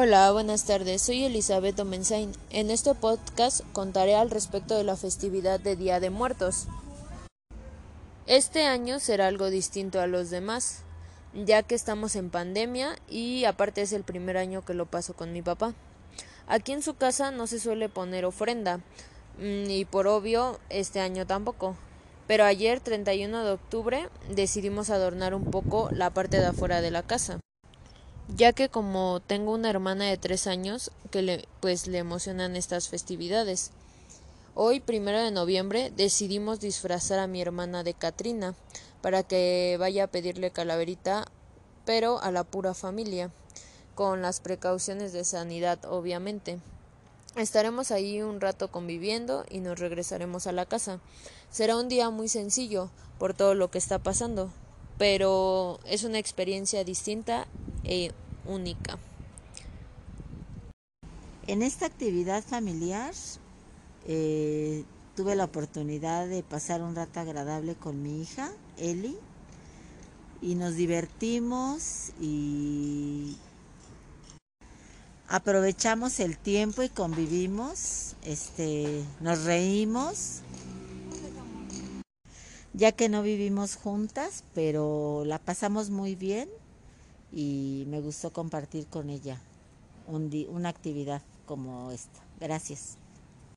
Hola, buenas tardes. Soy Elizabeth Domenzain. En este podcast contaré al respecto de la festividad de Día de Muertos. Este año será algo distinto a los demás, ya que estamos en pandemia y aparte es el primer año que lo paso con mi papá. Aquí en su casa no se suele poner ofrenda mm, y por obvio este año tampoco. Pero ayer, 31 de octubre, decidimos adornar un poco la parte de afuera de la casa ya que como tengo una hermana de tres años que le, pues le emocionan estas festividades. Hoy, primero de noviembre, decidimos disfrazar a mi hermana de Katrina para que vaya a pedirle calaverita, pero a la pura familia, con las precauciones de sanidad, obviamente. Estaremos ahí un rato conviviendo y nos regresaremos a la casa. Será un día muy sencillo por todo lo que está pasando, pero es una experiencia distinta e única. En esta actividad familiar eh, tuve la oportunidad de pasar un rato agradable con mi hija, Eli, y nos divertimos y aprovechamos el tiempo y convivimos, este, nos reímos, ya que no vivimos juntas, pero la pasamos muy bien y me gustó compartir con ella una actividad como esta. Gracias.